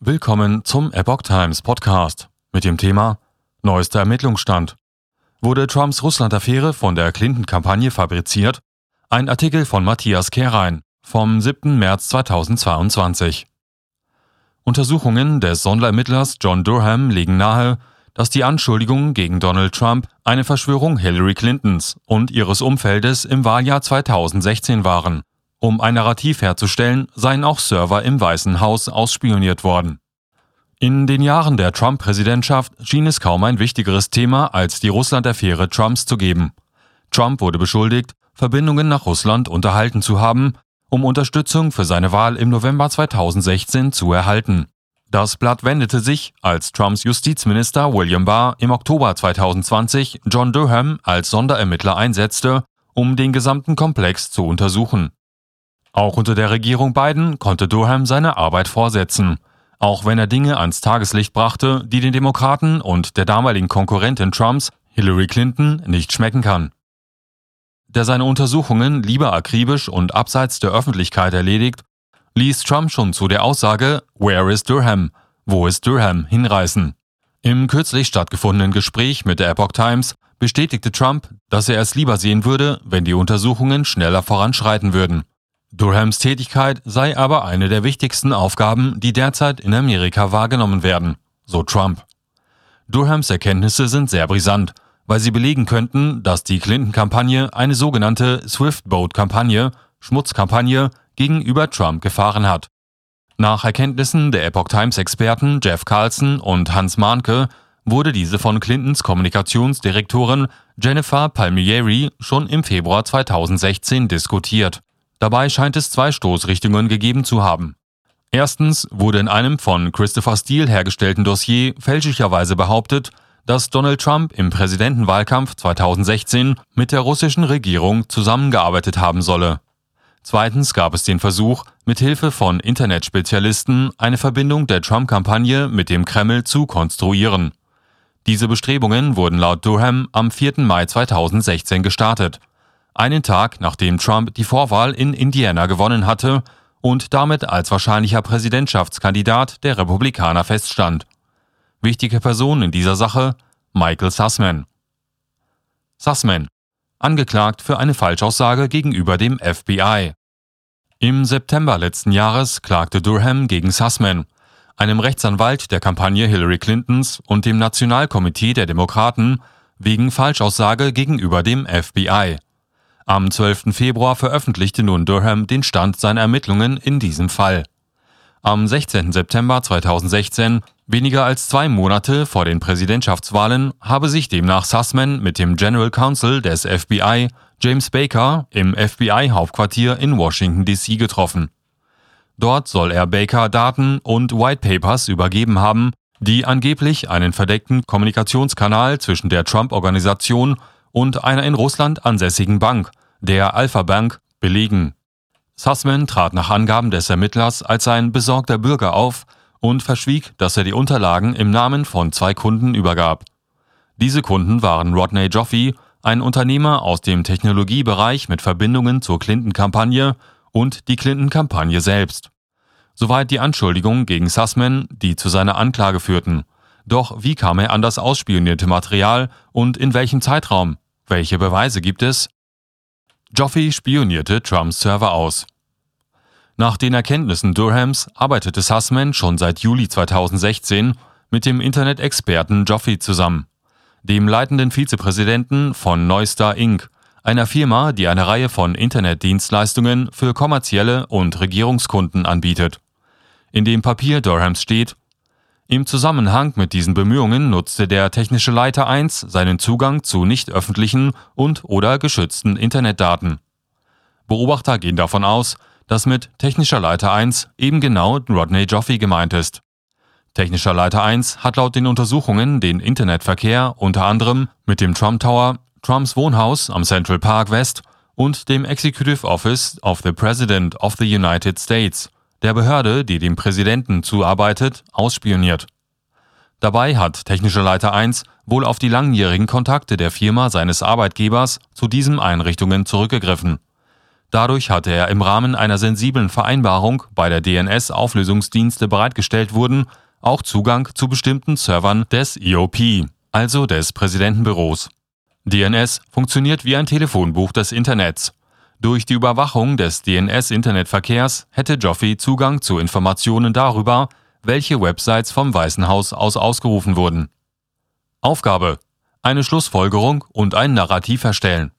Willkommen zum Epoch Times Podcast mit dem Thema Neuester Ermittlungsstand. Wurde Trumps Russland-Affäre von der Clinton-Kampagne fabriziert? Ein Artikel von Matthias Kehrein vom 7. März 2022. Untersuchungen des Sonderermittlers John Durham legen nahe, dass die Anschuldigungen gegen Donald Trump eine Verschwörung Hillary Clintons und ihres Umfeldes im Wahljahr 2016 waren um ein Narrativ herzustellen, seien auch Server im Weißen Haus ausspioniert worden. In den Jahren der Trump-Präsidentschaft schien es kaum ein wichtigeres Thema als die Russland-Affäre Trumps zu geben. Trump wurde beschuldigt, Verbindungen nach Russland unterhalten zu haben, um Unterstützung für seine Wahl im November 2016 zu erhalten. Das Blatt wendete sich, als Trumps Justizminister William Barr im Oktober 2020 John Durham als Sonderermittler einsetzte, um den gesamten Komplex zu untersuchen. Auch unter der Regierung Biden konnte Durham seine Arbeit fortsetzen, auch wenn er Dinge ans Tageslicht brachte, die den Demokraten und der damaligen Konkurrentin Trumps, Hillary Clinton, nicht schmecken kann. Der seine Untersuchungen lieber akribisch und abseits der Öffentlichkeit erledigt, ließ Trump schon zu der Aussage Where is Durham? Wo ist Durham? hinreißen. Im kürzlich stattgefundenen Gespräch mit der Epoch Times bestätigte Trump, dass er es lieber sehen würde, wenn die Untersuchungen schneller voranschreiten würden. Durhams Tätigkeit sei aber eine der wichtigsten Aufgaben, die derzeit in Amerika wahrgenommen werden, so Trump. Durhams Erkenntnisse sind sehr brisant, weil sie belegen könnten, dass die Clinton-Kampagne eine sogenannte Swift-Boat-Kampagne, Schmutzkampagne, gegenüber Trump gefahren hat. Nach Erkenntnissen der Epoch Times-Experten Jeff Carlson und Hans Mahnke wurde diese von Clintons Kommunikationsdirektorin Jennifer Palmieri schon im Februar 2016 diskutiert. Dabei scheint es zwei Stoßrichtungen gegeben zu haben. Erstens wurde in einem von Christopher Steele hergestellten Dossier fälschlicherweise behauptet, dass Donald Trump im Präsidentenwahlkampf 2016 mit der russischen Regierung zusammengearbeitet haben solle. Zweitens gab es den Versuch, mit Hilfe von Internetspezialisten eine Verbindung der Trump-Kampagne mit dem Kreml zu konstruieren. Diese Bestrebungen wurden laut Durham am 4. Mai 2016 gestartet einen Tag nachdem Trump die Vorwahl in Indiana gewonnen hatte und damit als wahrscheinlicher Präsidentschaftskandidat der Republikaner feststand. Wichtige Person in dieser Sache Michael Sussman. Sussman, angeklagt für eine Falschaussage gegenüber dem FBI. Im September letzten Jahres klagte Durham gegen Sussman, einem Rechtsanwalt der Kampagne Hillary Clintons und dem Nationalkomitee der Demokraten, wegen Falschaussage gegenüber dem FBI. Am 12. Februar veröffentlichte nun Durham den Stand seiner Ermittlungen in diesem Fall. Am 16. September 2016, weniger als zwei Monate vor den Präsidentschaftswahlen, habe sich demnach Sussman mit dem General Counsel des FBI, James Baker, im FBI-Hauptquartier in Washington, D.C. getroffen. Dort soll er Baker Daten und White Papers übergeben haben, die angeblich einen verdeckten Kommunikationskanal zwischen der Trump-Organisation und einer in Russland ansässigen Bank, der Alpha Bank, belegen. Sussman trat nach Angaben des Ermittlers als ein besorgter Bürger auf und verschwieg, dass er die Unterlagen im Namen von zwei Kunden übergab. Diese Kunden waren Rodney Joffe, ein Unternehmer aus dem Technologiebereich mit Verbindungen zur Clinton-Kampagne und die Clinton-Kampagne selbst. Soweit die Anschuldigungen gegen Sussman, die zu seiner Anklage führten. Doch wie kam er an das ausspionierte Material und in welchem Zeitraum? Welche Beweise gibt es? Joffe spionierte Trumps Server aus. Nach den Erkenntnissen Durhams arbeitete Sussman schon seit Juli 2016 mit dem Internet-Experten Joffe zusammen, dem leitenden Vizepräsidenten von Neustar Inc., einer Firma, die eine Reihe von Internetdienstleistungen für kommerzielle und Regierungskunden anbietet. In dem Papier Durhams steht, im Zusammenhang mit diesen Bemühungen nutzte der technische Leiter 1 seinen Zugang zu nicht öffentlichen und/oder geschützten Internetdaten. Beobachter gehen davon aus, dass mit technischer Leiter 1 eben genau Rodney Joffe gemeint ist. Technischer Leiter 1 hat laut den Untersuchungen den Internetverkehr unter anderem mit dem Trump Tower, Trumps Wohnhaus am Central Park West und dem Executive Office of the President of the United States der Behörde, die dem Präsidenten zuarbeitet, ausspioniert. Dabei hat technischer Leiter 1 wohl auf die langjährigen Kontakte der Firma seines Arbeitgebers zu diesen Einrichtungen zurückgegriffen. Dadurch hatte er im Rahmen einer sensiblen Vereinbarung bei der DNS Auflösungsdienste bereitgestellt wurden, auch Zugang zu bestimmten Servern des EOP, also des Präsidentenbüros. DNS funktioniert wie ein Telefonbuch des Internets. Durch die Überwachung des DNS-Internetverkehrs hätte Joffe Zugang zu Informationen darüber, welche Websites vom Weißen Haus aus ausgerufen wurden. Aufgabe: Eine Schlussfolgerung und ein Narrativ erstellen.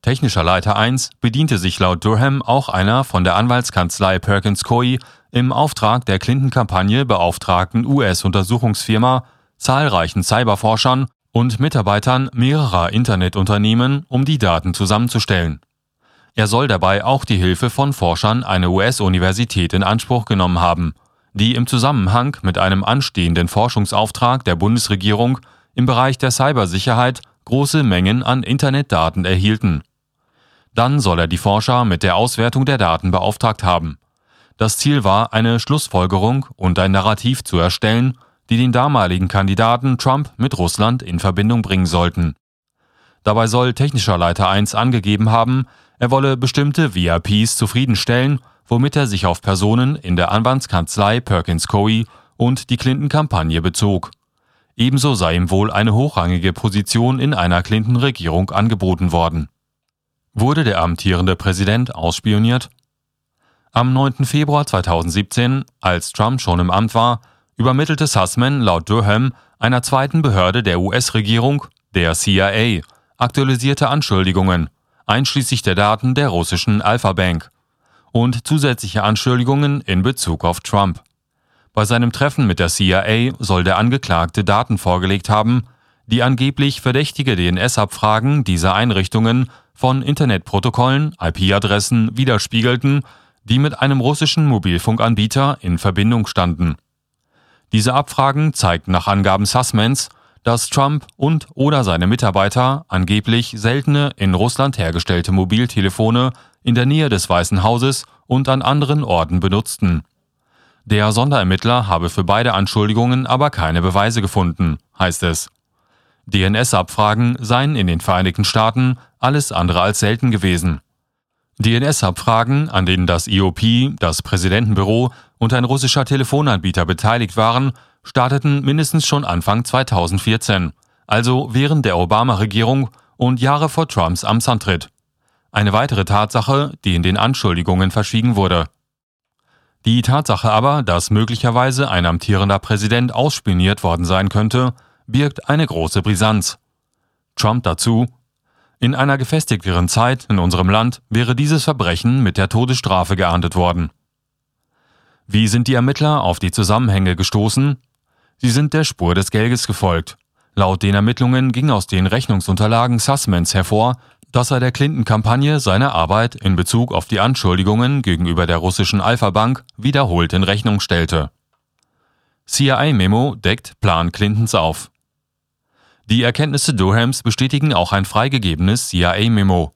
Technischer Leiter 1 bediente sich laut Durham auch einer von der Anwaltskanzlei Perkins Coie im Auftrag der Clinton-Kampagne beauftragten US-Untersuchungsfirma, zahlreichen Cyberforschern und Mitarbeitern mehrerer Internetunternehmen, um die Daten zusammenzustellen. Er soll dabei auch die Hilfe von Forschern einer US-Universität in Anspruch genommen haben, die im Zusammenhang mit einem anstehenden Forschungsauftrag der Bundesregierung im Bereich der Cybersicherheit große Mengen an Internetdaten erhielten. Dann soll er die Forscher mit der Auswertung der Daten beauftragt haben. Das Ziel war, eine Schlussfolgerung und ein Narrativ zu erstellen, die den damaligen Kandidaten Trump mit Russland in Verbindung bringen sollten. Dabei soll technischer Leiter 1 angegeben haben, er wolle bestimmte VIPs zufriedenstellen, womit er sich auf Personen in der Anwaltskanzlei Perkins Coie und die Clinton-Kampagne bezog. Ebenso sei ihm wohl eine hochrangige Position in einer Clinton-Regierung angeboten worden. Wurde der amtierende Präsident ausspioniert? Am 9. Februar 2017, als Trump schon im Amt war, übermittelte Sussman laut Durham einer zweiten Behörde der US-Regierung, der CIA, aktualisierte Anschuldigungen, einschließlich der Daten der russischen Alpha Bank und zusätzliche Anschuldigungen in Bezug auf Trump. Bei seinem Treffen mit der CIA soll der Angeklagte Daten vorgelegt haben, die angeblich verdächtige DNS-Abfragen dieser Einrichtungen von Internetprotokollen, IP-Adressen widerspiegelten, die mit einem russischen Mobilfunkanbieter in Verbindung standen. Diese Abfragen zeigten nach Angaben Sussmans, dass Trump und oder seine Mitarbeiter angeblich seltene in Russland hergestellte Mobiltelefone in der Nähe des Weißen Hauses und an anderen Orten benutzten. Der Sonderermittler habe für beide Anschuldigungen aber keine Beweise gefunden, heißt es. DNS-Abfragen seien in den Vereinigten Staaten alles andere als selten gewesen. DNS-Abfragen, an denen das IOP, das Präsidentenbüro und ein russischer Telefonanbieter beteiligt waren, starteten mindestens schon Anfang 2014, also während der Obama-Regierung und Jahre vor Trumps Amtsantritt. Eine weitere Tatsache, die in den Anschuldigungen verschwiegen wurde. Die Tatsache aber, dass möglicherweise ein amtierender Präsident ausspioniert worden sein könnte, birgt eine große Brisanz. Trump dazu, in einer gefestigteren Zeit in unserem Land wäre dieses Verbrechen mit der Todesstrafe geahndet worden. Wie sind die Ermittler auf die Zusammenhänge gestoßen? Sie sind der Spur des Geldes gefolgt. Laut den Ermittlungen ging aus den Rechnungsunterlagen Sussmans hervor, dass er der Clinton-Kampagne seine Arbeit in Bezug auf die Anschuldigungen gegenüber der russischen Alpha Bank wiederholt in Rechnung stellte. CIA-Memo deckt Plan Clintons auf. Die Erkenntnisse Durhams bestätigen auch ein freigegebenes CIA-Memo.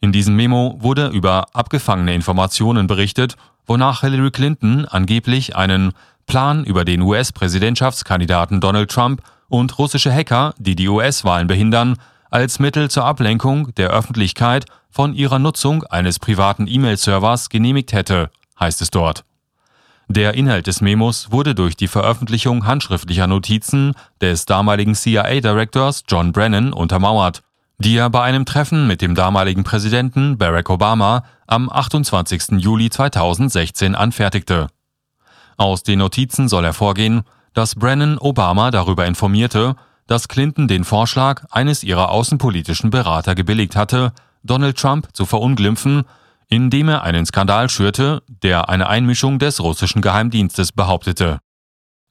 In diesem Memo wurde über abgefangene Informationen berichtet, wonach Hillary Clinton angeblich einen Plan über den US-Präsidentschaftskandidaten Donald Trump und russische Hacker, die die US-Wahlen behindern, als Mittel zur Ablenkung der Öffentlichkeit von ihrer Nutzung eines privaten E-Mail-Servers genehmigt hätte, heißt es dort. Der Inhalt des Memos wurde durch die Veröffentlichung handschriftlicher Notizen des damaligen CIA-Directors John Brennan untermauert, die er bei einem Treffen mit dem damaligen Präsidenten Barack Obama am 28. Juli 2016 anfertigte. Aus den Notizen soll hervorgehen, dass Brennan Obama darüber informierte, dass Clinton den Vorschlag eines ihrer außenpolitischen Berater gebilligt hatte, Donald Trump zu verunglimpfen indem er einen Skandal schürte, der eine Einmischung des russischen Geheimdienstes behauptete.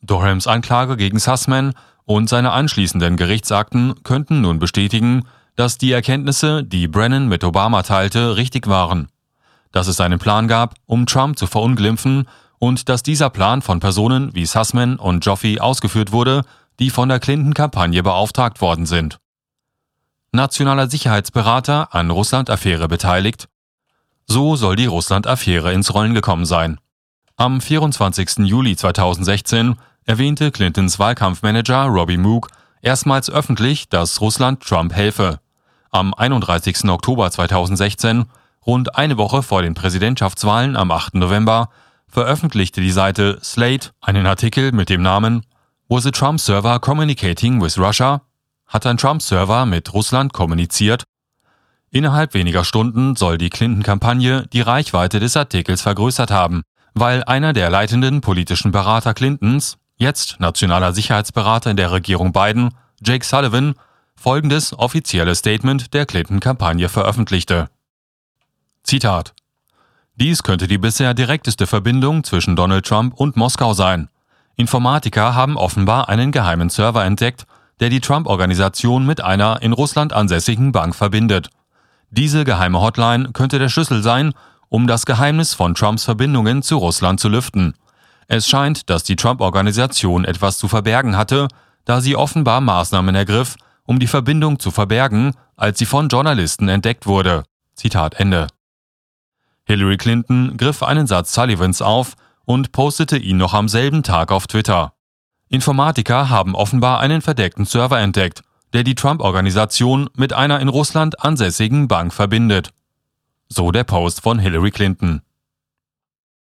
Dorhams Anklage gegen Sussman und seine anschließenden Gerichtsakten könnten nun bestätigen, dass die Erkenntnisse, die Brennan mit Obama teilte, richtig waren. Dass es einen Plan gab, um Trump zu verunglimpfen und dass dieser Plan von Personen wie Sussman und Joffe ausgeführt wurde, die von der Clinton-Kampagne beauftragt worden sind. Nationaler Sicherheitsberater an Russland-Affäre beteiligt so soll die Russland-Affäre ins Rollen gekommen sein. Am 24. Juli 2016 erwähnte Clintons Wahlkampfmanager Robbie Moog erstmals öffentlich, dass Russland Trump helfe. Am 31. Oktober 2016 Rund eine Woche vor den Präsidentschaftswahlen am 8. November veröffentlichte die Seite Slate einen Artikel mit dem Namen Was a Trump Server Communicating with Russia? Hat ein Trump-Server mit Russland kommuniziert? Innerhalb weniger Stunden soll die Clinton-Kampagne die Reichweite des Artikels vergrößert haben, weil einer der leitenden politischen Berater Clintons, jetzt nationaler Sicherheitsberater in der Regierung Biden, Jake Sullivan, folgendes offizielle Statement der Clinton-Kampagne veröffentlichte. Zitat Dies könnte die bisher direkteste Verbindung zwischen Donald Trump und Moskau sein. Informatiker haben offenbar einen geheimen Server entdeckt, der die Trump-Organisation mit einer in Russland ansässigen Bank verbindet. Diese geheime Hotline könnte der Schlüssel sein, um das Geheimnis von Trumps Verbindungen zu Russland zu lüften. Es scheint, dass die Trump-Organisation etwas zu verbergen hatte, da sie offenbar Maßnahmen ergriff, um die Verbindung zu verbergen, als sie von Journalisten entdeckt wurde. Zitat Ende. Hillary Clinton griff einen Satz Sullivans auf und postete ihn noch am selben Tag auf Twitter. Informatiker haben offenbar einen verdeckten Server entdeckt, der die Trump-Organisation mit einer in Russland ansässigen Bank verbindet. So der Post von Hillary Clinton.